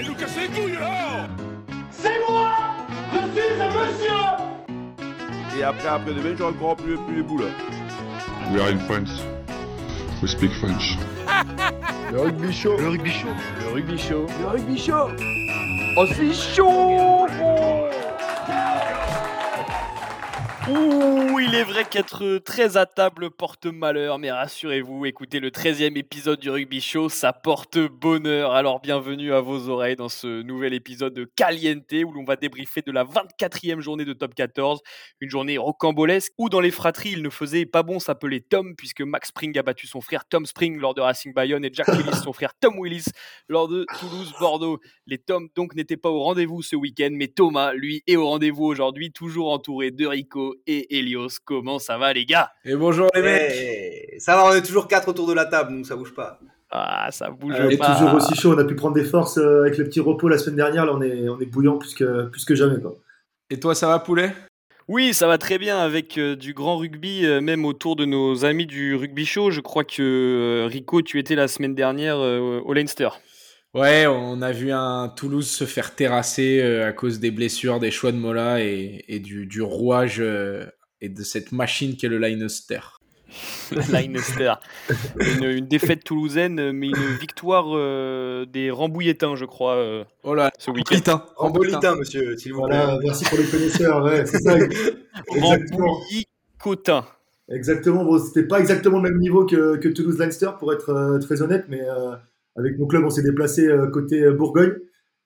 De nous casser les couilles là C'est moi Je suis un monsieur Et après, après demain, j'aurai encore plus, plus les boules. We are in France. We speak French. Le rugby chaud. Le rugby chaud. Le rugby chaud. Le rugby chaud. Oh, c'est chaud Ouh, il est vrai qu'être très à table porte malheur, mais rassurez-vous, écoutez le 13e épisode du Rugby Show, ça porte bonheur. Alors bienvenue à vos oreilles dans ce nouvel épisode de Caliente où l'on va débriefer de la 24e journée de Top 14, une journée rocambolesque où dans les fratries il ne faisait pas bon s'appeler Tom puisque Max Spring a battu son frère Tom Spring lors de Racing Bayonne et Jack Willis son frère Tom Willis lors de Toulouse-Bordeaux. Les Toms donc n'étaient pas au rendez-vous ce week-end, mais Thomas, lui, est au rendez-vous aujourd'hui, toujours entouré de Rico et Elios. Comment ça va, les gars? Et bonjour les mecs Eh, Ça va, on est toujours quatre autour de la table, donc ça bouge pas. Ah, ça bouge Elle est pas. toujours aussi chaud. On a pu prendre des forces euh, avec le petit repos la semaine dernière. Là, on est, on est bouillant plus que, plus que jamais. Quoi. Et toi, ça va, poulet? Oui, ça va très bien avec euh, du grand rugby, euh, même autour de nos amis du rugby show. Je crois que euh, Rico, tu étais la semaine dernière euh, au Leinster. Ouais, on a vu un Toulouse se faire terrasser euh, à cause des blessures, des choix de Mola et, et du, du rouage euh, et de cette machine qu'est le Leinster. Leinster. Une, une défaite toulousaine, mais une victoire euh, des Rambouilletins, je crois, euh, Oh là, ce week-end. Putain, Rambolitain, monsieur, s'il vous plaît. Voilà, merci pour les connaisseurs. Ouais, c'est ça. Exactement. Rambouilly-Cotin. Exactement. Bon, c'était pas exactement le même niveau que, que Toulouse-Leinster, pour être euh, très honnête, mais euh, avec mon club, on s'est déplacé euh, côté euh, Bourgogne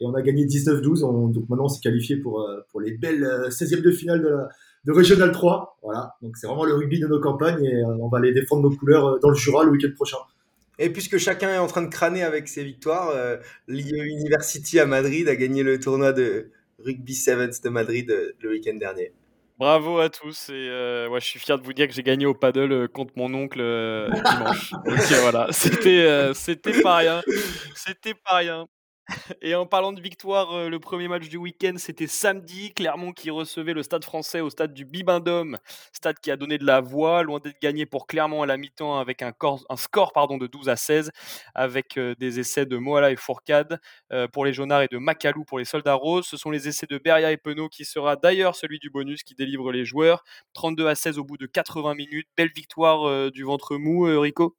et on a gagné 19-12. On- Donc maintenant, on s'est qualifié pour, euh, pour les belles euh, 16e de finale de, la, de Régional 3. Voilà. Donc c'est vraiment le rugby de nos campagnes et on va aller défendre nos couleurs dans le Jura le week-end prochain. Et puisque chacun est en train de crâner avec ses victoires, euh, University à Madrid a gagné le tournoi de Rugby Sevens de Madrid le week-end dernier. Bravo à tous et euh, ouais, je suis fier de vous dire que j'ai gagné au paddle euh, contre mon oncle euh, dimanche. Voilà, c'était euh, c'était pas rien, c'était pas rien. Et en parlant de victoire, euh, le premier match du week-end, c'était samedi. Clermont qui recevait le Stade français au stade du Bibendum, stade qui a donné de la voix, loin d'être gagné pour Clermont à la mi-temps avec un, cor- un score de 12 à 16, avec euh, des essais de Moala et Fourcade euh, pour les Jaunards et de Macalou pour les Soldats Roses. Ce sont les essais de Beria et Penaud qui sera d'ailleurs celui du bonus qui délivre les joueurs. 32 à 16 au bout de 80 minutes. Belle victoire du ventre mou, Rico.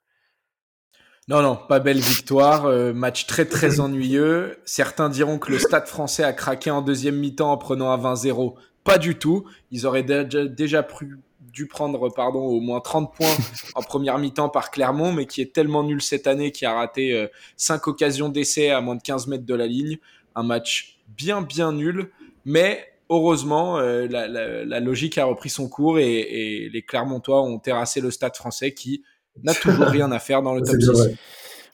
Non, non, pas belle victoire. euh, match très, très ennuyeux. Certains diront que le stade français a craqué en deuxième mi-temps en prenant un 20-0. Pas du tout. Ils auraient déjà, déjà pru- dû prendre pardon, au moins 30 points en première mi-temps par Clermont, mais qui est tellement nul cette année, qui a raté 5 occasions d'essai à moins de 15 mètres de la ligne. Un match bien, bien nul. Mais heureusement, euh, la, la- la logique a repris son cours et, et les Clermontois ont terrassé le stade français qui n'a toujours rien à faire dans le top bien 6. vrai.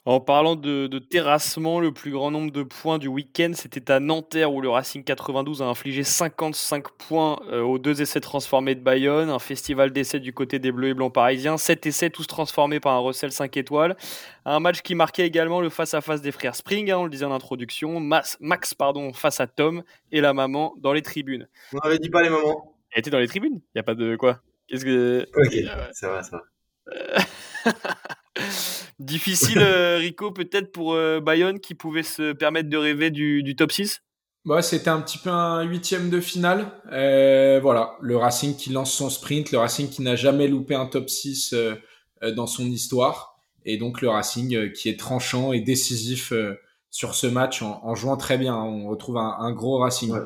En parlant de, de terrassement, le plus grand nombre de points du week-end, c'était à Nanterre où le Racing 92 a infligé 55 points euh, aux deux essais transformés de Bayonne, un festival d'essais du côté des Bleus et Blancs parisiens, 7 essais tous transformés par un Russell 5 étoiles, un match qui marquait également le face-à-face des frères Spring, hein, on le disait en introduction, Mas- Max pardon, face à Tom et la maman dans les tribunes. On n'avait dit pas les moments. Elle était dans les tribunes? Il n'y a pas de quoi? Qu'est-ce que... Ok, ça va, ça va. Difficile, euh, Rico, peut-être pour euh, Bayonne qui pouvait se permettre de rêver du, du top 6 Bah, c'était un petit peu un huitième de finale. Euh, voilà, le Racing qui lance son sprint, le Racing qui n'a jamais loupé un top 6 euh, euh, dans son histoire, et donc le Racing euh, qui est tranchant et décisif euh, sur ce match en, en jouant très bien. On retrouve un, un gros Racing. Ouais.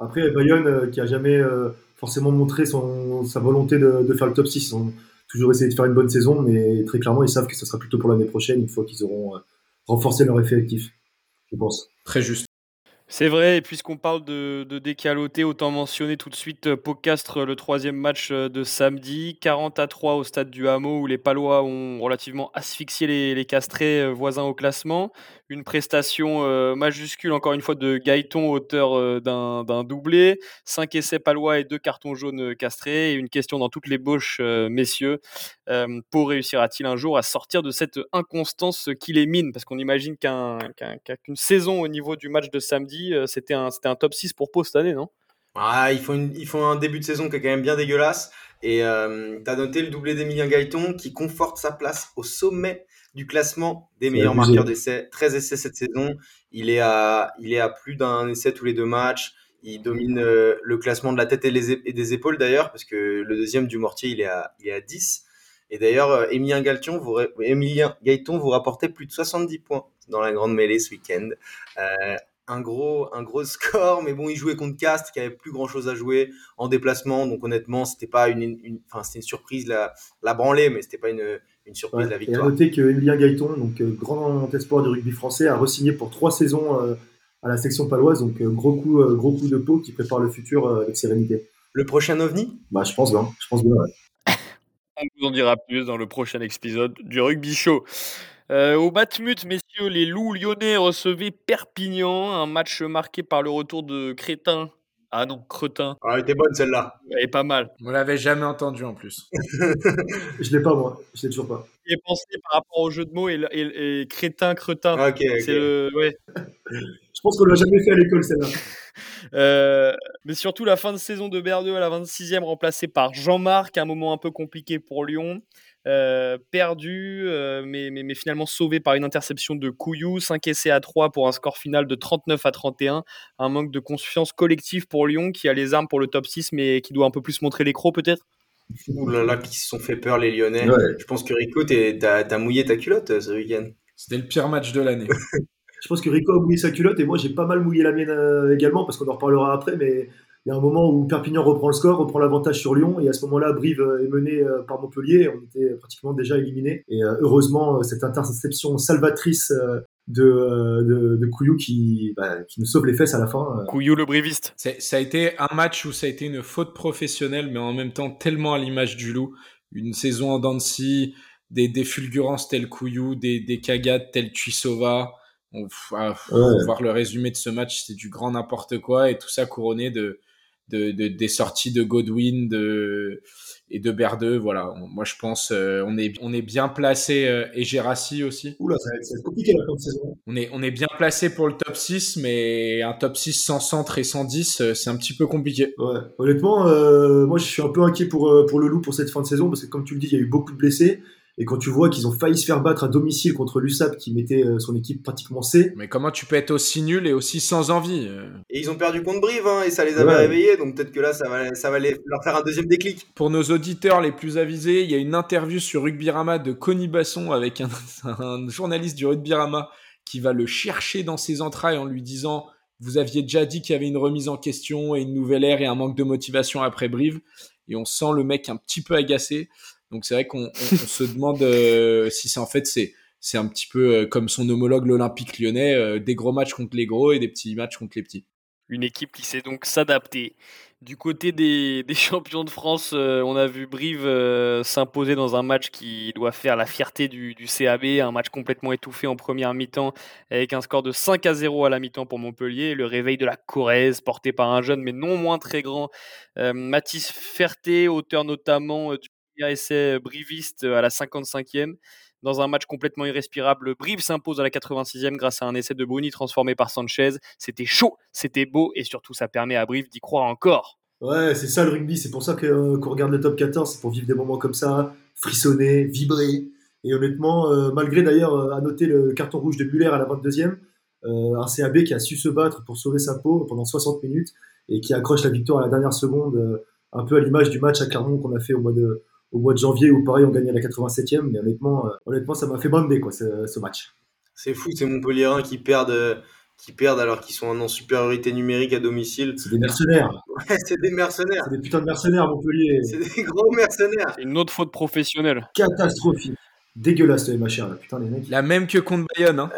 Après, Bayonne, euh, qui a jamais euh, forcément montré son, sa volonté de, de faire le top 6, ils ont toujours essayé de faire une bonne saison, mais très clairement, ils savent que ce sera plutôt pour l'année prochaine, une fois qu'ils auront euh, renforcé leur effectif, je pense. Très juste. C'est vrai, et puisqu'on parle de, de décaloté, autant mentionner tout de suite euh, Pocastre, le troisième match euh, de samedi, 40 à 3 au stade du Hameau, où les Palois ont relativement asphyxié les, les Castrés voisins au classement. Une prestation euh, majuscule, encore une fois, de Gaëton, auteur euh, d'un doublé. 5 essais Palois et 2 cartons jaunes euh, Castrés. Et une question dans toutes les bauches, messieurs. Pau réussira-t-il un jour à sortir de cette inconstance qui les mine? Parce qu'on imagine qu'un- qu'un- qu'une saison au niveau du match de samedi, c'était un, un top 6 pour Pau cette année, non? Ah, ils, font ils font un début de saison qui est quand même bien dégueulasse. Et tu as noté le doublé d'Emilien Gaëton qui conforte sa place au sommet du classement des meilleurs abusé. marqueurs d'essais. 13 essais cette saison. Il est à, il est à plus d'un essai tous les deux matchs. Il domine euh, le classement de la tête et, les ép- et des épaules d'ailleurs, parce que le deuxième du Mortier, il est à, il est à 10. Et d'ailleurs, euh, Emilien Galton vous, Emilien Gaëton vous rapportait plus de 70 points dans la grande mêlée ce week-end. Euh, un gros, un gros score, mais bon, il jouait contre Cast, qui avait plus grand chose à jouer en déplacement. Donc honnêtement, c'était pas une, une, enfin, c'était une surprise la, la branlée, mais c'était pas une, une surprise Ouais. la Et à victoire. noter que Emilien Gaëton, donc euh, grand espoir du rugby français, a re-signé pour trois saisons euh, à la section paloise. Donc euh, gros coup, euh, gros coup de peau qui prépare le futur euh, avec sérénité. Le prochain ovni? Bah, je pense bien. Je pense bien. ouais. On vous en dira plus dans le prochain épisode du Rugby Show. Euh, au Batmut, messieurs, les loups lyonnais recevaient Perpignan, un match marqué par le retour de Crétin. Ah non, Cretin, Ah, elle était bonne celle-là. elle est pas mal. On l'avait jamais entendu en plus. Je l'ai pas moi. Je l'ai toujours pas. Est pensé par rapport au jeu de mots et, et- et Crétin, Cretin. Ok, ok. C'est le, ouais. Je pense qu'on l'a jamais fait à l'école celle-là. Euh, mais surtout la fin de saison de Berdeux à la 26e, remplacé par Jean-Marc, un moment un peu compliqué pour Lyon. Euh, perdu, euh, mais, mais, mais finalement sauvé par une interception de Couillou, 5 essais à 3 pour un score final de 39 à 31. Un manque de confiance collective pour Lyon qui a les armes pour le top 6, mais qui doit un peu plus montrer les crocs peut-être? Ouh là là, qui se sont fait peur les Lyonnais. Ouais. Je pense que Rico, t'as mouillé ta culotte euh, ce week-end. C'était le pire match de l'année. Je pense que Rico a mouillé sa culotte et moi j'ai pas mal mouillé la mienne euh, également parce qu'on en reparlera après. Mais il y a un moment où Perpignan reprend le score, reprend l'avantage sur Lyon et à ce moment-là, Brive euh, est mené euh, par Montpellier. On était pratiquement déjà éliminé et euh, heureusement cette interception salvatrice de, de, de Couillou qui, bah, qui nous sauve les fesses à la fin. Couillou le briviste. Ça a été un match où ça a été une faute professionnelle, mais en même temps tellement à l'image du loup. Une saison en dents de scie, des, des fulgurances telles Couillou, des, des cagades telles Tuisova. On, pff, ah, Ouais. voir le résumé de ce match, c'est du grand n'importe quoi et tout ça couronné de, de, de- des sorties de Godwin de, et de Berdeux. Voilà, On- moi je pense euh, on est on est bien placé euh, et Gérassi aussi. Oula, ça va, être, ça va être compliqué la fin de saison. On est on est bien placé pour le top 6, mais un top 6 sans centre et sans 10, euh, c'est un petit peu compliqué. Ouais. Honnêtement, euh, moi je suis un peu inquiet pour, pour le Loup pour cette fin de saison parce que comme tu le dis, il y a eu beaucoup de blessés. Et quand tu vois qu'ils ont failli se faire battre à domicile contre l'USAP qui mettait euh, son équipe pratiquement C, Mais comment tu peux être aussi nul et aussi sans envie euh Et ils ont perdu contre Brive, hein, et ça les avait Ouais. réveillés, donc peut-être que là, ça va, ça va les- leur faire un deuxième déclic. Pour nos auditeurs les plus avisés, il y a une interview sur Rugbyrama de Conny Basson avec un, un journaliste du Rugbyrama qui va le chercher dans ses entrailles en lui disant Vous aviez déjà dit qu'il y avait une remise en question et une nouvelle ère et un manque de motivation après Brive. Et on sent le mec un petit peu agacé. Donc c'est vrai qu'on on- on se demande euh, si c'est en fait c'est un petit peu euh, comme son homologue l'Olympique lyonnais, euh, des gros matchs contre les gros et des petits matchs contre les petits. Une équipe qui sait donc s'adapter. Du côté des, champions de France, on a vu Brive s'imposer dans un match qui doit faire la fierté du, du CAB, un match complètement étouffé en première mi-temps avec un score de 5 à 0 à la mi-temps pour Montpellier. Le réveil de la Corrèze porté par un jeune mais non moins très grand Mathis Ferté, auteur notamment premier essai briviste à la 55e. Dans un match complètement irrespirable, Brive s'impose à la 86e grâce à un essai de Bruni transformé par Sanchez. C'était chaud, c'était beau et surtout ça permet à Brive d'y croire encore. ouais, c'est ça le rugby. C'est pour ça euh, qu'on regarde le top 14, c'est pour vivre des moments comme ça, frissonner, vibrer. Et honnêtement, euh, malgré d'ailleurs euh, à noter le carton rouge de Muller à la 22e, euh, un CAB qui a su se battre pour sauver sa peau pendant 60 minutes et qui accroche la victoire à la dernière seconde, euh, un peu à l'image du match à Clermont qu'on a fait au mois de, au mois de janvier où pareil on gagnait à la 87e. Mais honnêtement, euh, honnêtement ça m'a fait bander quoi, ce, ce match. C'est fou, c'est Montpellierin qui perdent, qui perdent alors qu'ils sont en supériorité numérique à domicile. C'est des mercenaires. Ouais, c'est des mercenaires. C'est des putains de mercenaires, Montpellier. C'est des gros mercenaires. C'est une autre faute professionnelle. Catastrophique. Dégueulasse le MHR là. Putain les mecs. La même que contre Bayonne, hein.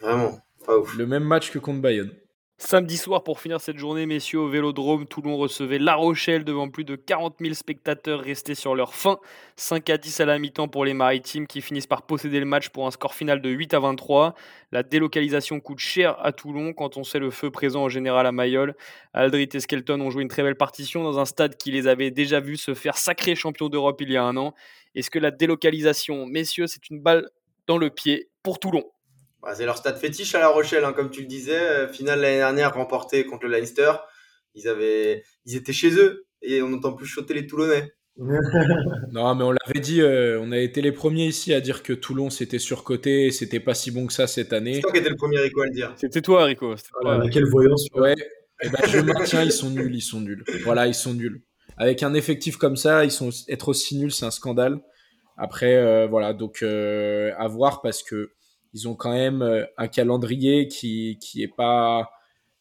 Vraiment, pas ouf. le même match que contre Bayonne. Samedi soir, pour finir cette journée, messieurs, au Vélodrome, Toulon recevait La Rochelle devant plus de 40 000 spectateurs restés sur leur faim. 5 à 10 à la mi-temps pour les Maritimes qui finissent par posséder le match pour un score final de 8 à 23. La délocalisation coûte cher à Toulon quand on sait le feu présent en général à Mayol. Aldrit et Skelton ont joué une très belle partition dans un stade qui les avait déjà vus se faire sacré champion d'Europe il y a un an. Est-ce que la délocalisation, messieurs, c'est une balle dans le pied pour Toulon? Bah, c'est leur stade fétiche à La Rochelle, hein, comme tu le disais. Euh, Finale l'année dernière remportée contre le Leinster. Ils, avaient... ils étaient chez eux et on n'entend plus choter les Toulonnais. non, mais on l'avait dit, euh, on a été les premiers ici à dire que Toulon c'était surcoté et c'était pas si bon que ça cette année. C'est toi qui étais le premier Rico à le dire. C'était toi, Rico. toi. Voilà, quelle voyance. Ouais, et ben je maintiens, ils sont nuls, ils sont nuls. Voilà, ils sont nuls. Avec un effectif comme ça, ils sont être aussi nuls, c'est un scandale. Après, euh, voilà, donc euh, à voir parce que ils ont quand même euh, un calendrier qui qui est pas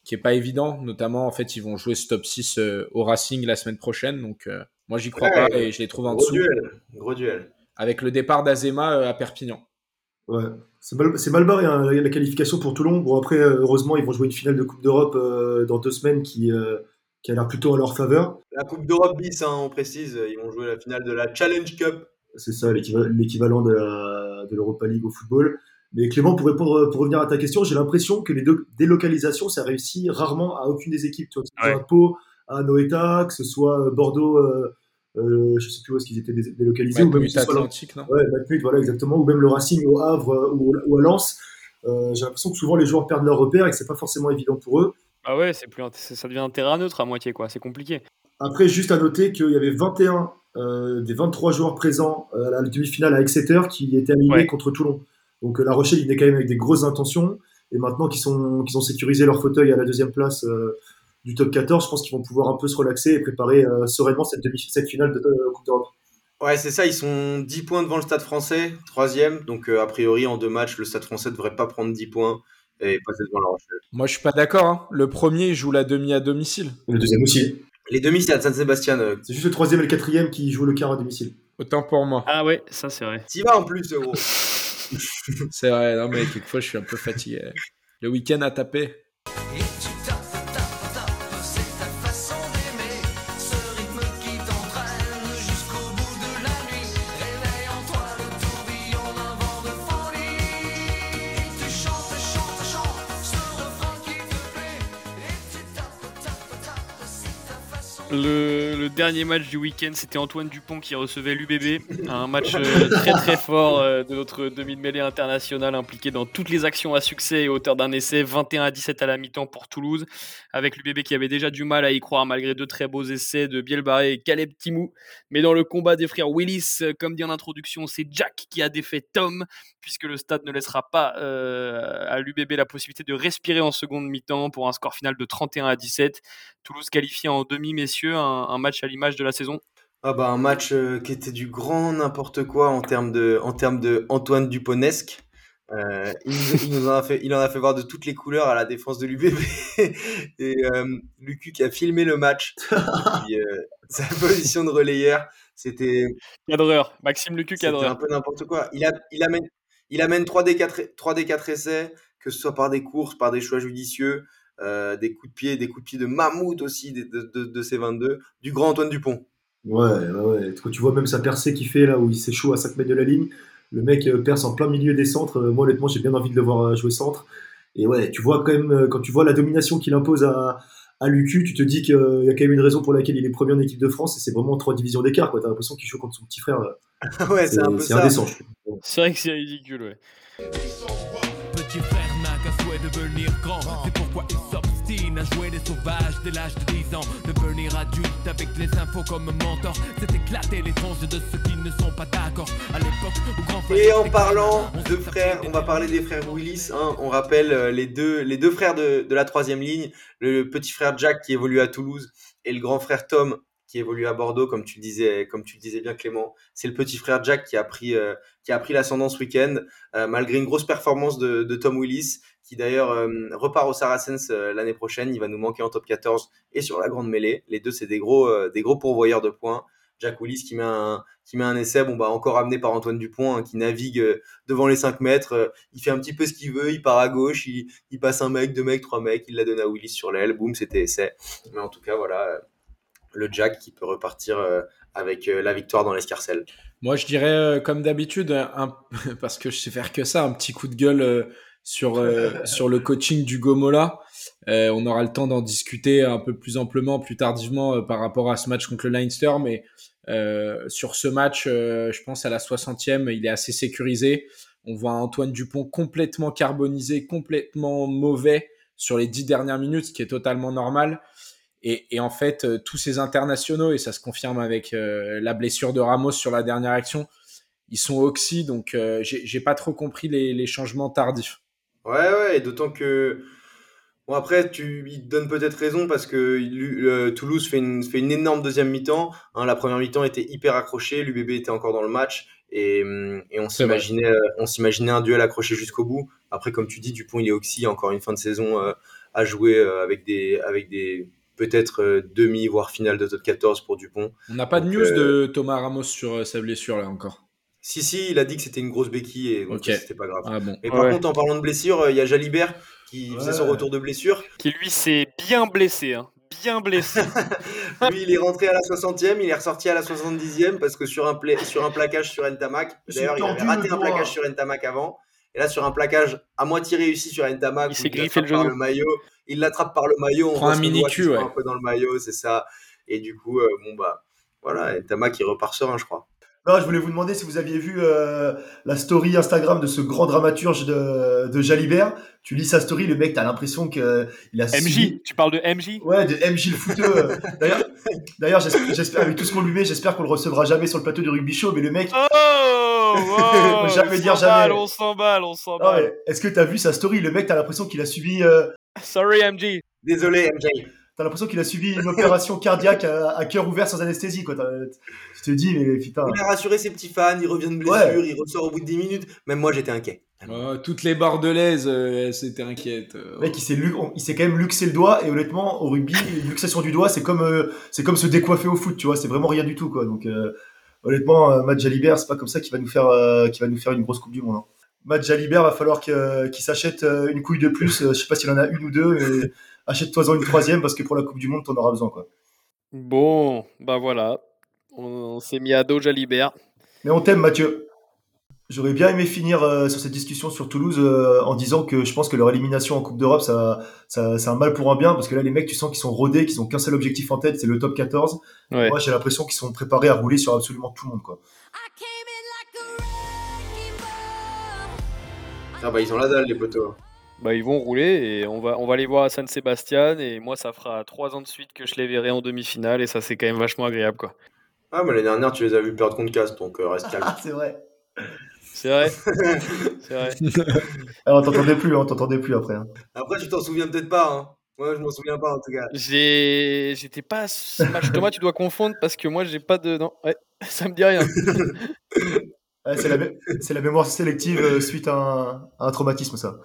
qui est pas évident. Notamment, en fait, ils vont jouer ce top 6 euh, au Racing la semaine prochaine. Donc, euh, moi, j'y crois Ouais, pas et je les trouve en Gros dessous. duel. Gros duel. Avec le départ d'Azema euh, à Perpignan. Ouais. C'est mal, mal barré hein, la qualification pour Toulon. Bon, après, euh, heureusement, ils vont jouer une finale de Coupe d'Europe euh, dans deux semaines qui, euh, qui a l'air plutôt en leur faveur. La Coupe d'Europe bis, hein, on précise, ils vont jouer la finale de la Challenge Cup. C'est ça, l'équiva- l'équivalent de l'Europa League au football. Mais Clément, pour répondre, pour revenir à ta question, j'ai l'impression que les deux délocalisations, ça réussit rarement à aucune des équipes. Tu vois, que ce soit Ouais. à Pau, à Noeta, que ce soit euh, Bordeaux, euh, euh, je sais plus où est-ce qu'ils étaient dé- délocalisés, ou même que Matmut ce soit Atlantique, non? Ouais, voilà, exactement. Ou même le Racing au Havre euh, ou, ou à Lens. Euh, j'ai l'impression que souvent les joueurs perdent leur repère et que c'est pas forcément évident pour eux. Ah ouais, c'est plus, ça devient un terrain neutre à moitié, quoi. C'est compliqué. Après, juste à noter qu'il y avait 21 euh, des 23 joueurs présents euh, à la demi-finale à Exeter qui étaient alignés Ouais. contre Toulon. Donc euh, La Rochelle, ils venaient quand même avec des grosses intentions. Et maintenant qu'ils sont, qu'ils ont sécurisé leur fauteuil à la deuxième place euh, du top 14, je pense qu'ils vont pouvoir un peu se relaxer et préparer euh, sereinement cette, demi cette finale de euh, Coupe d'Europe. Ouais, c'est ça, ils sont 10 points devant le Stade français, troisième. Donc, euh, a priori, en deux matchs, le Stade français ne devrait pas prendre 10 points et passer devant la Rochelle. Moi, je suis pas d'accord. hein. Le premier il joue la demi à domicile. Le deuxième aussi. Les demi, c'est à San Sébastien. Euh, C'est juste le troisième et le quatrième qui jouent le quart à domicile. Autant pour moi. Ah ouais, ça c'est vrai. T'y vas en plus, gros. C'est vrai, non, mais quelquefois, je suis un peu fatigué. Le week-end à taper. Le, le dernier match du week-end, c'était Antoine Dupont qui recevait l'UBB. Un match euh, très très fort euh, de notre demi de mêlée international impliqué dans toutes les actions à succès et hauteur d'un essai. 21 à 17 à la mi-temps pour Toulouse. Avec l'UBB qui avait déjà du mal à y croire malgré deux très beaux essais de Bielbarré et Caleb Timou. Mais dans le combat des frères Willis, euh, comme dit en introduction, c'est Jack qui a défait Tom puisque le stade ne laissera pas euh, à l'UBB la possibilité de respirer en seconde mi-temps pour un score final de 31 à 17. Toulouse qualifié en demi, messieurs, un, un match à l'image de la saison? Ah bah, un match euh, qui était du grand n'importe quoi en termes de, en termes de Antoine Duponesque. Euh, il, nous, il nous en a fait, il en a fait voir de toutes les couleurs à la défense de l'UBB. Et euh, Lucu qui a filmé le match. Puis, euh, sa position de relayeur, c'était Cadreur, Maxime Lucu, C'était un cadreur. peu n'importe quoi. Il, a, il amène, il amène 3 des 4, 3 des 4 essais, que ce soit par des courses, par des choix judicieux, euh, des coups de pied, des coups de pied de mammouth aussi de, de, de, de ces 22, du grand Antoine Dupont. Ouais, ouais, ouais. Quand tu vois même sa percée qu'il fait là où il s'échoue à 5 mètres de la ligne, le mec euh, perce en plein milieu des centres. Euh, Moi, honnêtement, j'ai bien envie de le voir jouer centre. Et ouais, tu vois quand même, quand tu vois la domination qu'il impose à, à l'UQ, tu te dis qu'il y a quand même une raison pour laquelle il est premier en équipe de France et c'est vraiment trois divisions d'écart. T'as l'impression qu'il joue contre son petit frère. ouais, c'est un peu c'est ça. indécent, je trouve. C'est vrai que c'est ridicule, ouais. Petit frère grand. C'est pourquoi il s'obstine à jouer les sauvages dès l'âge de 10 ans. Devenir adulte avec les infos comme mentor. C'est éclater les tranches de ceux qui ne sont pas d'accord. À l'époque où grand frère. Et en parlant de frères, on va parler des frères Willis. Hein, on rappelle euh, les deux, les deux frères de, de la troisième ligne, le petit frère Jack qui évolue à Toulouse et le grand frère Tom qui évolue à Bordeaux, comme tu le disais, comme tu le disais bien Clément. C'est le petit frère Jack qui a pris, euh, qui a pris l'ascendant ce week-end, euh, malgré une grosse performance de, de Tom Willis, qui d'ailleurs euh, repart au Saracens euh, l'année prochaine. Il va nous manquer en top 14 et sur la grande mêlée. Les deux, c'est des gros, euh, des gros pourvoyeurs de points. Jack Willis qui met un, qui met un essai, bon bah encore amené par Antoine Dupont, hein, qui navigue devant les 5 mètres. il fait un petit peu ce qu'il veut, il part à gauche, il, il passe un mec, deux mecs, trois mecs, il la donne à Willis sur l'aile, boum, c'était essai. Mais en tout cas, voilà, le Jack qui peut repartir avec la victoire dans l'escarcelle. Moi, je dirais, comme d'habitude, parce que je sais faire que ça, un petit coup de gueule sur, euh, sur le coaching du Gomola. Euh, on aura le temps d'en discuter un peu plus amplement, plus tardivement euh, par rapport à ce match contre le Leinster. Mais euh, sur ce match, euh, je pense à la 60e, il est assez sécurisé. On voit Antoine Dupont complètement carbonisé, complètement mauvais sur les dix dernières minutes, ce qui est totalement normal. Et, en fait, euh, tous ces internationaux, et ça se confirme avec euh, la blessure de Ramos sur la dernière action, ils sont oxy, donc euh, j'ai pas trop compris les, changements tardifs. Ouais, ouais, et d'autant que. Bon, après, tu, il te donne peut-être raison parce que Toulouse fait une, fait une énorme deuxième mi-temps. Hein, la première mi-temps était hyper accrochée, l'UBB était encore dans le match et, et on s'imaginait on s'imaginait un duel accroché jusqu'au bout. Après, comme tu dis, Dupont, il est oxy, encore une fin de saison à jouer avec des, avec des, peut-être euh, demi, voire finale de top 14 pour Dupont. On n'a pas de news de euh, Thomas Ramos sur euh, sa blessure là encore. Si, si, il a dit que c'était une grosse béquille et donc c'était pas grave. Ah, bon. Mais par contre, en parlant de blessure, il y a Jalibert qui faisait son retour de blessure. Qui lui s'est bien blessé. Hein. Bien blessé. lui, il est rentré à la 60e, il est ressorti à la 70e parce que sur un, sur un plaquage sur Ntamak, d'ailleurs, il avait raté un plaquage sur Ntamak avant. Et là, sur un plaquage à moitié réussi sur Ntamak, il s'est griffé le le maillot il l'attrape par le maillot, on prend un mini cul, un peu dans le maillot, c'est ça. Et du coup, euh, bon bah voilà, Tama qui repart serein, je crois. Non, je voulais vous demander si vous aviez vu euh, la story Instagram de ce grand dramaturge de, de Jalibert. Tu lis sa story, le mec, t'as l'impression qu'il a MJ, tu parles de MJ Ouais, de MJ le footeux. D'ailleurs, j'espère, avec tout ce qu'on lui met, j'espère qu'on le recevra jamais sur le plateau du rugby show, mais le mec. Oh, oh jamais dire jamais. On s'emballe, on s'emballe. Est-ce que t'as vu sa story? Le mec, t'as l'impression qu'il a subi. Euh, Sorry, MJ. Désolé, MJ. T'as l'impression qu'il a subi une opération cardiaque à, cœur ouvert sans anesthésie, quoi. Tu te dis, mais putain. Il a rassuré ses petits fans, il revient de blessure, il ressort au bout de 10 minutes. Même moi, j'étais inquiet. toutes les bordelaises, euh, elles s'étaient inquiètes. Euh. Mec, il s'est, il s'est quand même luxé le doigt, et honnêtement, au rugby, luxation du doigt, c'est comme, euh, c'est comme se décoiffer au foot, tu vois, c'est vraiment rien du tout, quoi. Donc, honnêtement, Matt Jalibert, c'est pas comme ça qu'il va nous faire, qui va nous faire une grosse Coupe du Monde. Hein. Matt Jalibert, va falloir qu'il s'achète une couille de plus. je sais pas s'il en a une ou deux, mais achète-toi-en une troisième parce que pour la Coupe du Monde, t'en auras besoin. Quoi. Bon, bah voilà. On, s'est mis à dos Jalibert. Mais on t'aime, Mathieu. J'aurais bien aimé finir euh, sur cette discussion sur Toulouse euh, en disant que je pense que leur élimination en Coupe d'Europe, ça, ça, c'est un mal pour un bien parce que là, les mecs, tu sens qu'ils sont rodés, qu'ils ont qu'un seul objectif en tête, c'est le top 14. Moi, j'ai l'impression qu'ils sont préparés à rouler sur absolument tout le monde. Quoi. Ah bah ils ont la dalle les potos. Bah ils vont rouler et on va, on va les voir à San Sebastian et moi ça fera trois ans de suite que je les verrai en demi-finale et ça c'est quand même vachement agréable quoi. Ah mais l'année dernière tu les as vus perdre contre Casse donc euh, reste calme. Ah c'est vrai. C'est vrai. c'est vrai. Alors on t'entendait plus, on t'entendait plus après. Hein. Après tu t'en souviens peut-être pas. Hein. Moi je m'en souviens pas en tout cas. J'ai, j'étais pas match Thomas tu dois confondre parce que moi j'ai pas de, non, ouais, ça me dit rien. c'est la, mémoire sélective euh, suite à un, traumatisme, ça.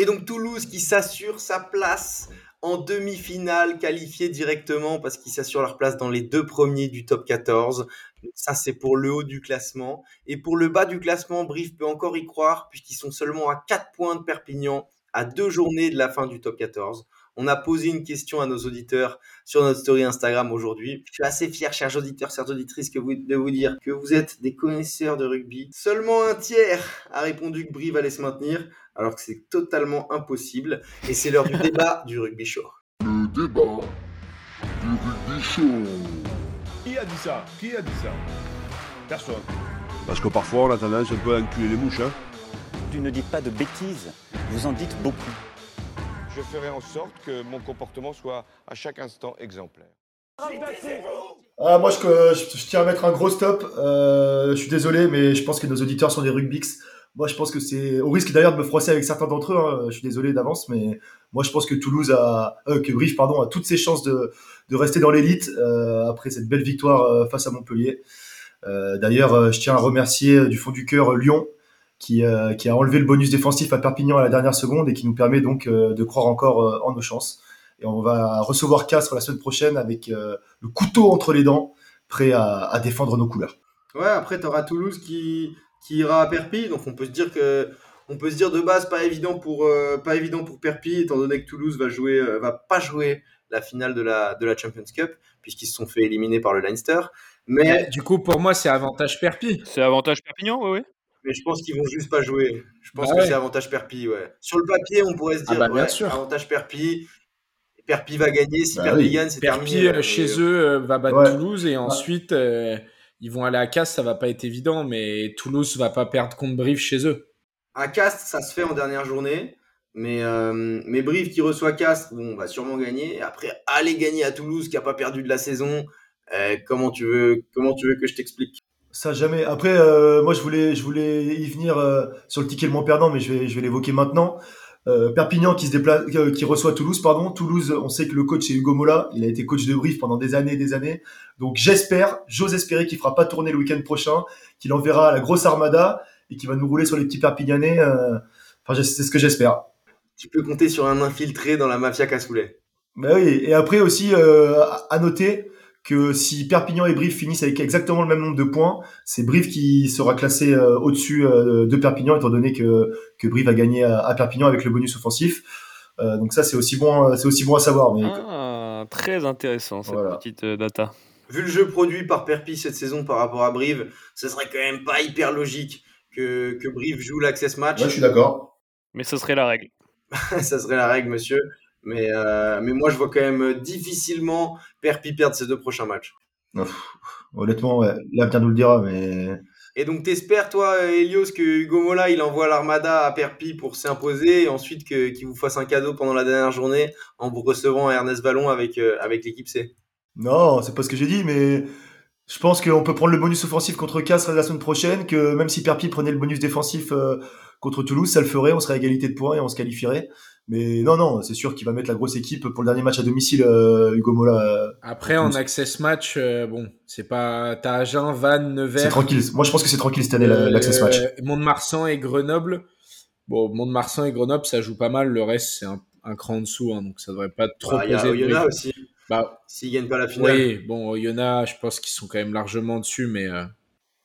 Et donc Toulouse qui s'assure sa place en demi-finale, qualifiée directement parce qu'ils s'assurent leur place dans les deux premiers du top 14. Ça, c'est pour le haut du classement. Et pour le bas du classement, Brief peut encore y croire puisqu'ils sont seulement à 4 points de Perpignan, à deux journées de la fin du top 14. On a posé une question à nos auditeurs sur notre story Instagram aujourd'hui. Je suis assez fier, chers auditeurs, chères auditrices, que vous, de vous dire que vous êtes des connaisseurs de rugby. Seulement un tiers a répondu que Brie allait se maintenir, alors que c'est totalement impossible. Et c'est l'heure du débat du rugby show. Le débat du rugby show. Qui a dit ça? Qui a dit ça? Personne. Parce que parfois on a tendance un peu à enculer les mouches. Hein. Tu ne dites pas de bêtises, vous en dites beaucoup je ferai en sorte que mon comportement soit à chaque instant exemplaire. Ah, moi, je, tiens à mettre un gros stop. Euh, je suis désolé, mais je pense que nos auditeurs sont des rugbix. Moi, je pense que c'est au risque d'ailleurs de me froisser avec certains d'entre eux. Hein, je suis désolé d'avance, mais moi, je pense que Toulouse a, euh, que Brive, pardon, a toutes ses chances de, rester dans l'élite euh, après cette belle victoire euh, face à Montpellier. D'ailleurs, je tiens à remercier du fond du cœur Lyon euh, qui, a enlevé le bonus défensif à Perpignan à la dernière seconde et qui nous permet donc euh, de croire encore euh, en nos chances. Et on va recevoir Castres la semaine prochaine avec le couteau entre les dents, prêt à, défendre nos couleurs. Ouais, après, tu auras Toulouse qui, qui ira à Perpi, donc on peut se dire que on peut se dire de base pas évident pour pas évident pour Perpi étant donné que Toulouse va jouer va pas jouer la finale de la de la Champions Cup puisqu'ils se sont fait éliminer par le Leinster. Mais du coup pour moi c'est avantage Perpi. C'est avantage Perpignan, oui oui. Mais je pense qu'ils vont juste pas jouer. Je pense bah que c'est avantage Perpi, ouais. Sur le papier, on pourrait se ah dire, bah, avantage Perpi. Perpi va gagner. Si bah Perpi gagne, c'est terminé. Perpi, euh, chez eux, euh, va battre Toulouse et ensuite, euh, ils vont aller à Castres. Ça va pas être évident, mais Toulouse va pas perdre contre Brive chez eux. À Castres, ça se fait en dernière journée. Mais, euh, mais Brive qui reçoit Castres, bon, on va sûrement gagner. Après, aller gagner à Toulouse qui n'a pas perdu de la saison, euh, comment, tu veux, comment tu veux que je t'explique? Ça, jamais. Après, euh, moi, je voulais, je voulais y venir euh, sur le ticket le moins perdant, mais je vais, je vais l'évoquer maintenant. Euh, Perpignan qui se déplace, euh, qui reçoit Toulouse, pardon. Toulouse, on sait que le coach c'est Hugo Mola. Il a été coach de Brive pendant des années et des années. Donc j'espère, j'ose espérer qu'il fera pas tourner le week-end prochain, qu'il enverra la grosse armada et qu'il va nous rouler sur les petits Perpignanais. euh, Enfin, c'est ce que j'espère. Tu peux compter sur un infiltré dans la mafia cassoulet. Bah oui, et après aussi euh, à noter que si Perpignan et Brive finissent avec exactement le même nombre de points, c'est Brive qui sera classé euh, au-dessus euh, de Perpignan, étant donné que, que Brive a gagné à, à Perpignan avec le bonus offensif. Euh, donc ça, c'est aussi bon, c'est aussi bon à savoir. Mais Ah, très intéressant cette Voilà. petite euh, data. Vu le jeu produit par Perpi cette saison par rapport à Brive, ce serait quand même pas hyper logique que, que Brive joue l'access match. ouais, je suis d'accord. Mais ce serait la règle. ça serait la règle, monsieur. Mais, euh, mais moi, je vois quand même difficilement Perpi perdre ses deux prochains matchs. Honnêtement, ouais, l'avenir nous le dira, mais Et donc, t'espères, toi, Elios, que Hugo Mola, il envoie l'armada à Perpi pour s'imposer et ensuite qu'il vous fasse un cadeau pendant la dernière journée en vous recevant à Ernest Vallon avec, euh, avec l'équipe C? Non, c'est pas ce que j'ai dit, mais je pense qu'on peut prendre le bonus offensif contre Castres la semaine prochaine, que même si Perpi prenait le bonus défensif euh, contre Toulouse, ça le ferait, on serait à égalité de points et on se qualifierait. Mais non, non, c'est sûr qu'il va mettre la grosse équipe pour le dernier match à domicile, euh, Hugo Mola. Après, en access match, euh, bon, c'est pas. T'as Agen, Vannes, Nevers. C'est tranquille. Moi, je pense que c'est tranquille cette année, euh, l'access match. Mont-de-Marsan et Grenoble. Bon, Mont-de-Marsan et Grenoble, ça joue pas mal. Le reste, c'est un, un cran en dessous, hein, donc ça devrait pas trop Bah, Il y a poser de Oyonnax briques. aussi, Bah, s'ils gagnent pas la finale. oui, bon, Oyonnax, je pense qu'ils sont quand même largement dessus, mais.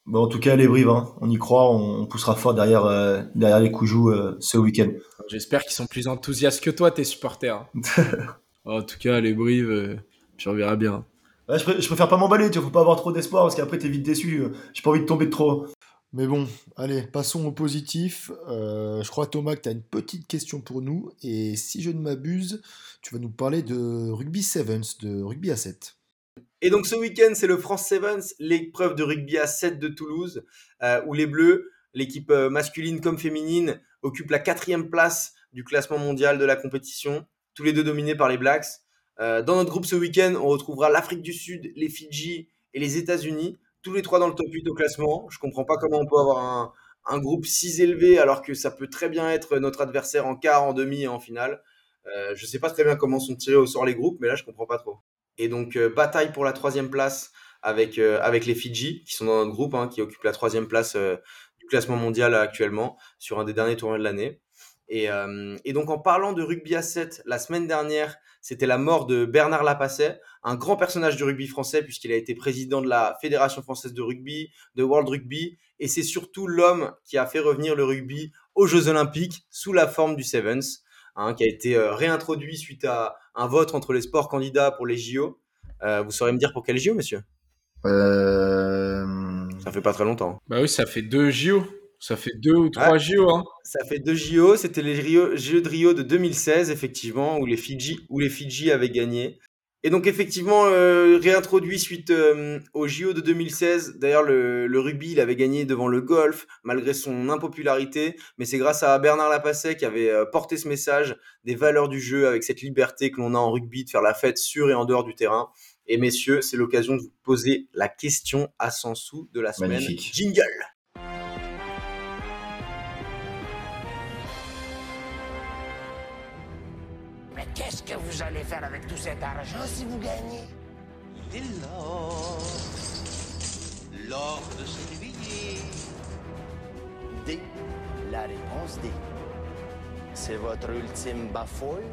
Bon, en tout cas, les Brives, hein, on y croit, on, on poussera fort derrière, euh, derrière les Coujous euh, ce week-end. J'espère qu'ils sont plus enthousiastes que toi, tes supporters. hein. en tout cas, les Brives, euh, tu reverras bien. Ouais, je, pré- je préfère pas m'emballer, tu vois, faut pas avoir trop d'espoir parce qu'après t'es vite déçu. euh, J'ai pas envie de tomber de trop. Mais bon, allez, passons au positif. Euh, je crois, Thomas, que tu as une petite question pour nous. Et si je ne m'abuse, tu vas nous parler de rugby sevens, de rugby à 7. Et donc ce week-end, c'est le France Sevens, l'épreuve de rugby à 7 de Toulouse, euh, où les Bleus, l'équipe euh, masculine comme féminine, occupent la quatrième place du classement mondial de la compétition, tous les deux dominés par les Blacks. Euh, dans notre groupe ce week-end, on retrouvera l'Afrique du Sud, les Fidji et les États-Unis, tous les trois dans le top 8 au classement. Je comprends pas comment on peut avoir un, un groupe si élevé alors que ça peut très bien être notre adversaire en quart, en demi et en finale. Euh, je sais pas très bien comment sont tirés au sort les groupes, mais là je comprends pas trop. Et donc, euh, bataille pour la troisième place avec, euh, avec les Fidji, qui sont dans notre groupe, hein, qui occupent la troisième place euh, du classement mondial actuellement, sur un des derniers tournois de l'année. Et, euh, et donc, en parlant de rugby à 7, la semaine dernière, c'était la mort de Bernard Lapasset, un grand personnage du rugby français, puisqu'il a été président de la Fédération française de rugby, de World Rugby, et c'est surtout l'homme qui a fait revenir le rugby aux Jeux Olympiques sous la forme du Sevens, hein, qui a été euh, réintroduit suite à un vote entre les sports candidats pour les JO. Euh, vous saurez me dire pour quel JO, monsieur? Euh... Ça fait pas très longtemps. Bah oui, ça fait deux JO. Ça fait deux ou trois Ouais. JO. Hein. Ça fait deux JO, c'était les Rio- Jeux de Rio de 2016, effectivement, où les Fidji, où les Fidji avaient gagné. Et donc, effectivement, euh, réintroduit suite euh, aux JO de 2016. D'ailleurs, le, le rugby, il avait gagné devant le golf, malgré son impopularité. Mais c'est grâce à Bernard Lapasset qui avait euh, porté ce message des valeurs du jeu avec cette liberté que l'on a en rugby de faire la fête sur et en dehors du terrain. Et messieurs, c'est l'occasion de vous poser la question à 100 sous de la semaine. Magnifique. Jingle faire avec tout cet argent si vous gagnez Et l'or, l'or de Sévillier. D. La réponse D. C'est votre ultime bafouille?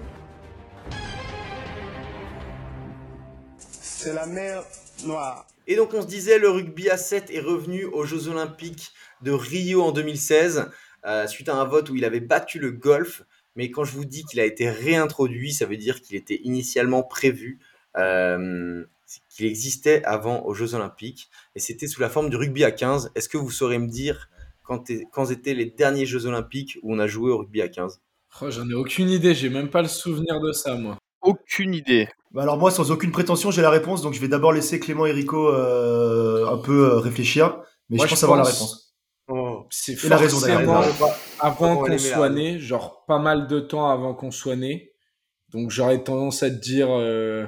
C'est la mer Noire. Et donc on se disait, le rugby à 7 est revenu aux Jeux Olympiques de Rio en 2016, euh, suite à un vote où il avait battu le golf. Mais quand je vous dis qu'il a été réintroduit, ça veut dire qu'il était initialement prévu, euh, qu'il existait avant aux Jeux Olympiques. Et c'était sous la forme du rugby à 15. Est-ce que vous saurez me dire quand, quand étaient les derniers Jeux Olympiques où on a joué au rugby à 15 Oh, J'en ai aucune idée. J'ai même pas le souvenir de ça, moi. Aucune idée. Bah alors moi, sans aucune prétention, j'ai la réponse, donc je vais d'abord laisser Clément et Rico euh, un peu euh, réfléchir, mais Moi, je pense je avoir la réponse. C'est forcément avant on va qu'on soit né, genre pas mal de temps avant qu'on soit né. Donc j'aurais tendance à te dire euh,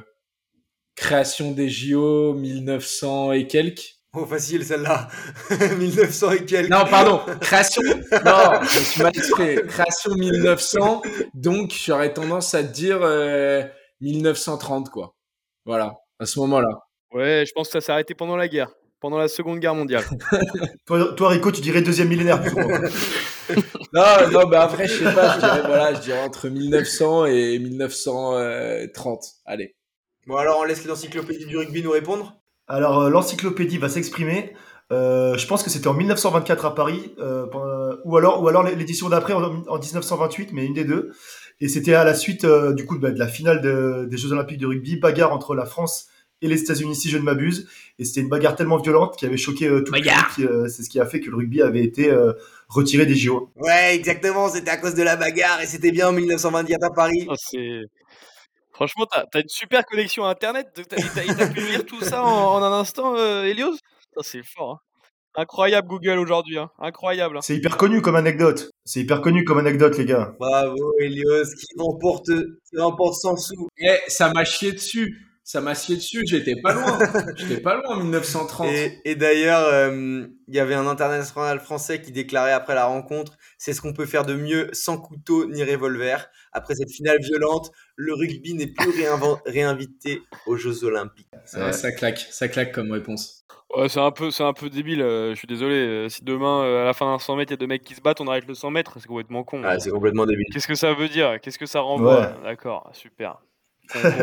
création des JO 1900 et quelques. Oh, facile celle-là. 1900 et quelques. Non, pardon, création. Non, je me suis mal exprimé. Création 1900, donc j'aurais tendance à te dire euh, 1930 quoi. Voilà, à ce moment-là. Ouais, je pense que ça s'est arrêté pendant la guerre, pendant la Seconde Guerre mondiale. Toi, toi, Rico, tu dirais deuxième millénaire. Non, non, bah après je sais pas, je dirais voilà, je dirais entre 1900 et 1930. Allez. Bon, alors on laisse l'encyclopédie du rugby nous répondre. Alors, euh, l'encyclopédie va s'exprimer. Euh, je pense que c'était en 1924 à Paris, euh, pendant- ou alors, ou alors l'édition d'après en, en 1928, mais une des deux. Et c'était à la suite euh, du coup bah, de la finale de- des Jeux Olympiques de rugby, bagarre entre la France et les États-Unis, si je ne m'abuse. Et c'était une bagarre tellement violente qui avait choqué euh, tout le Bagarre. public. euh, C'est ce qui a fait que le rugby avait été euh, retiré des JO. Ouais, exactement, c'était à cause de la bagarre et c'était bien en 1924 à Paris. Oh, c'est... Franchement, t'as, t'as une super connexion à Internet. T'as, t'as- t'as pu lire tout ça en, en un instant, euh, Elios? C'est fort. hein. Incroyable Google aujourd'hui. hein. Incroyable. hein. C'est hyper connu comme anecdote. C'est hyper connu comme anecdote, les gars. Bravo Elios, qui remporte, qui remporte 100 sous. Eh, ça m'a chié dessus. Ça m'a chié dessus. J'étais pas loin. J'étais pas loin en 1930. Et, et d'ailleurs, euh, il y avait un international français qui déclarait après la rencontre C'est ce qu'on peut faire de mieux sans couteau ni revolver. Après cette finale violente, le rugby n'est plus réinvité aux Jeux Olympiques. Ouais, ça claque, ça claque comme réponse. Ouais, c'est un peu, c'est un peu débile. euh, je suis désolé. euh, si demain, euh, à la fin d'un 100 mètres, il y a deux mecs qui se battent, on arrête le 100 mètres. C'est complètement con. Ah, c'est complètement débile. Qu'est-ce que ça veut dire? Qu'est-ce que ça renvoie? Ouais. D'accord, super.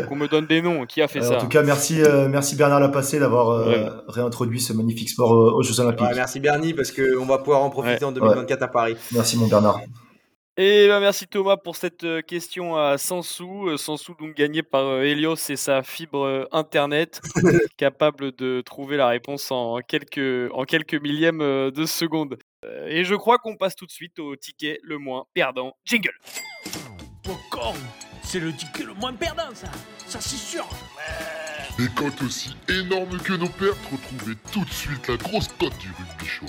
Qu'on, me donne des noms. Qui a fait Euh, ça en tout cas, merci, euh, merci Bernard Lapassé d'avoir euh, Ouais. réintroduit ce magnifique sport euh, aux Jeux Olympiques. Ouais, merci Bernie, parce qu'on va pouvoir en profiter Ouais. en 2024 à Paris. Merci mon Bernard. Et ben merci Thomas pour cette euh, question à 100 sous. 100 sous donc gagné par Helios et sa fibre internet, capable de trouver la réponse en quelques, en quelques millièmes de seconde. Et je crois qu'on passe tout de suite au ticket le moins perdant. Jingle Popcorn C'est le ticket le moins perdant, ça Ça, c'est sûr Des cotes aussi énormes que nos pertes, retrouvez tout de suite la grosse cote du rugby show.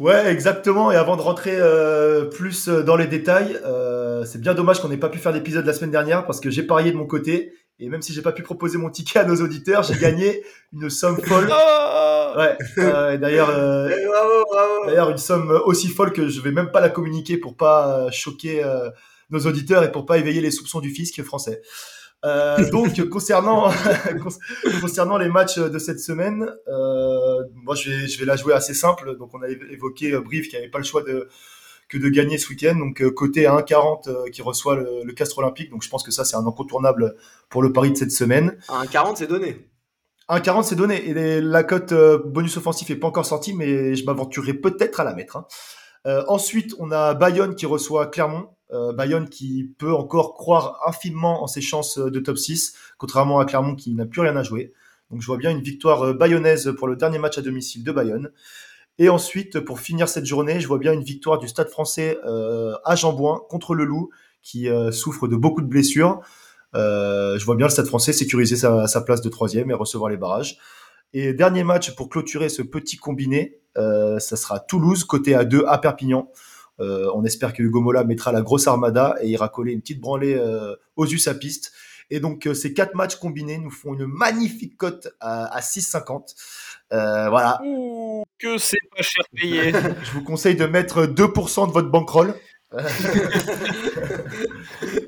Ouais, exactement. Et avant de rentrer euh, plus euh, dans les détails, euh, c'est bien dommage qu'on n'ait pas pu faire l'épisode la semaine dernière parce que j'ai parié de mon côté. Et même si j'ai pas pu proposer mon ticket à nos auditeurs, j'ai gagné une somme folle. Oh Ouais. euh, D'ailleurs, euh, Eh. D'ailleurs, une somme aussi folle que je vais même pas la communiquer pour pas euh, choquer euh, nos auditeurs et pour pas éveiller les soupçons du fisc français. Donc, concernant, con- concernant les matchs de cette semaine, moi je vais, je vais la jouer assez simple. Donc, on a évo- évoqué Brive qui avait pas le choix de, que de gagner ce week-end. Donc, euh, côté à 1,40 euh, qui reçoit le, le Castre Olympique. Donc, je pense que ça, c'est un incontournable pour le pari de cette semaine. Un 40, c'est donné. 1,40 c'est donné et les- la cote euh, bonus offensif est pas encore sortie mais je m'aventurerai peut-être à la mettre. hein. Euh, ensuite on a Bayonne qui reçoit Clermont. Euh, Bayonne qui peut encore croire infiniment en ses chances de top 6 contrairement à Clermont qui n'a plus rien à jouer. Donc je vois bien une victoire bayonnaise pour le dernier match à domicile de Bayonne. Et ensuite pour finir cette journée je vois bien une victoire du Stade français euh, à Jambouin contre le Loup qui euh, souffre de beaucoup de blessures. Euh, je vois bien le Stade français sécuriser sa, sa place de troisième et recevoir les barrages. Et dernier match pour clôturer ce petit combiné, euh, ça sera Toulouse côté à 2 à Perpignan. On espère que Hugo Mola mettra la grosse armada et ira coller une petite branlée aux piste. Et donc euh, ces quatre matchs combinés nous font une magnifique cote à, à 6,50. Euh, voilà. Ouh, que c'est pas cher payé. Je vous conseille de mettre 2% de votre bankroll.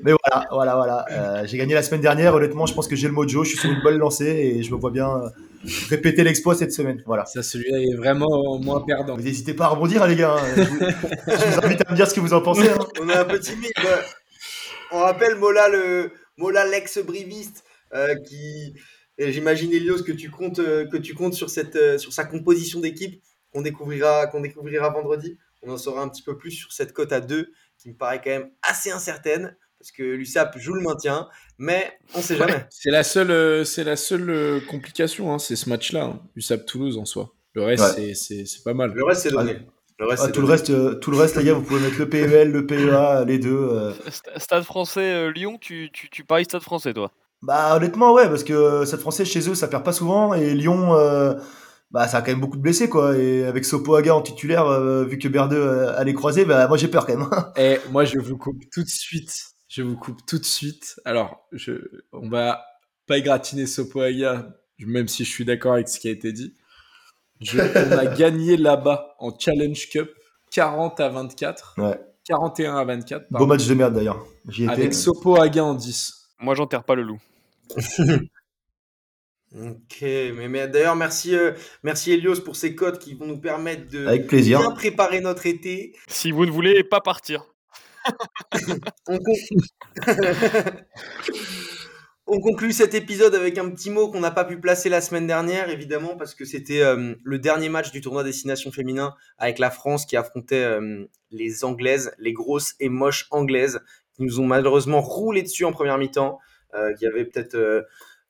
Mais voilà, voilà, voilà. Euh, j'ai gagné la semaine dernière. Honnêtement, je pense que j'ai le mojo. Je suis sur une bonne lancée et je me vois bien répéter l'exploit cette semaine. Voilà. Ça, celui-là est vraiment moins perdant. Vous n'hésitez pas à rebondir, hein, les gars. Je vous, je vous invite à me dire ce que vous en pensez. hein. On est un peu timide. ouais. On rappelle Mola, le Mola l'ex-briviste, euh, qui. J'imagine Elios que tu comptes, euh, que tu comptes sur, cette, euh, sur sa composition d'équipe qu'on découvrira, qu'on découvrira vendredi. On en saura un petit peu plus sur cette cote à 2 qui me paraît quand même assez incertaine parce que l'USAP joue le maintien, mais on sait jamais. C'est la seule, c'est la seule complication, hein, c'est ce match-là, hein, USAP Toulouse en soi. Le reste, Ouais. c'est- c'est c'est pas mal. Le reste, c'est donné. Le reste, Ah, tout, le reste, euh, tout le reste, les gars, vous pouvez mettre le PEL, le PEA, les deux. euh. St- Stade français euh, Lyon, tu, tu, tu paries Stade français, toi? Bah honnêtement, ouais, parce que Stade français chez eux, ça perd pas souvent. Et Lyon, euh, bah, ça a quand même beaucoup de blessés, quoi. Et avec Sopoaga en titulaire, euh, vu que Berdeux euh, allait croiser, bah, moi j'ai peur quand même. Et moi, je vous coupe tout de suite. Je vous coupe tout de suite. Alors, je, on va pas égratigner Sopoaga, même si je suis d'accord avec ce qui a été dit. Je- on a gagné là-bas en Challenge Cup 40 à 24. Ouais. 41 à 24. Beau pardon. match de merde d'ailleurs. Avec Sopoaga en 10. Moi, j'enterre pas le loup. Ok, mais, mais d'ailleurs, merci, euh, merci Elios pour ces codes qui vont nous permettre de Avec plaisir. bien préparer notre été. Si vous ne voulez pas partir. On, On conclut cet épisode avec un petit mot qu'on n'a pas pu placer la semaine dernière, évidemment, parce que c'était euh, le dernier match du tournoi Destination Féminin avec la France qui affrontait euh, les Anglaises, les grosses et moches Anglaises, qui nous ont malheureusement roulé dessus en première mi-temps. Euh, y avait peut-être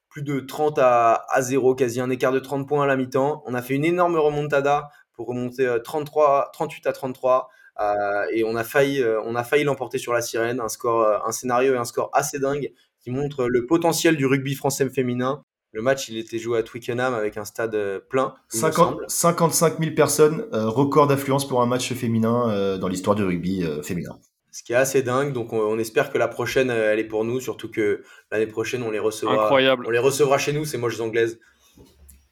plus de 30 à, à 0, quasi un écart de 30 points à la mi-temps. On a fait une énorme remontada pour remonter euh, 33, 38 à 33. euh, et on a failli, failli l'emporter sur la sirène. Un score, un scénario et un score assez dingue qui montre le potentiel du rugby français féminin. Le match, il était joué à Twickenham avec un stade euh, plein. il me 50 semble. 55 000 personnes, euh, record d'affluence pour un match féminin euh, dans l'histoire du rugby euh, féminin. Ce qui est assez dingue. Donc, on, on espère que la prochaine, elle est pour nous. Surtout que l'année prochaine, on les recevra. Incroyable. On les recevra chez nous, ces moches anglaises.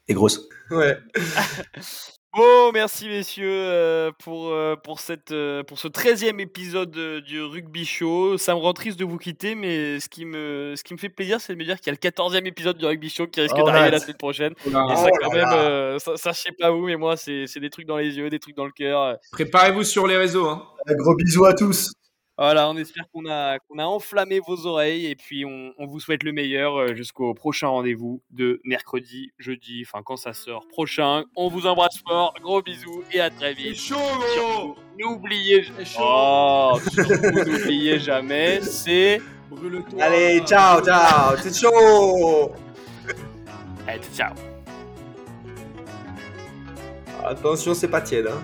Et grosse. Ouais. Bon, merci messieurs euh, pour, euh, pour, cette, euh, pour ce 13e épisode du Rugby Show. Ça me rend triste de vous quitter, mais ce qui me, ce qui me fait plaisir, c'est de me dire qu'il y a le 14e épisode du Rugby Show qui risque Oh, d'arriver la semaine prochaine. Oh là Et ça, quand Oh même, euh, ça, ça, je sais pas vous, mais moi, c'est c'est des trucs dans les yeux, des trucs dans le cœur. Préparez-vous sur les réseaux. Hein. Un gros bisou à tous. Voilà, on espère qu'on a, qu'on a enflammé vos oreilles et puis on, on vous souhaite le meilleur euh, jusqu'au prochain rendez-vous de mercredi, jeudi, enfin quand ça sort prochain. On vous embrasse fort, gros bisous et à très vite. Surtout, N'oubliez oh, n'oubliez jamais, c'est Allez, ciao, ciao. C'est chaud. Allez, ciao. Attention, c'est pas tiède. Hein.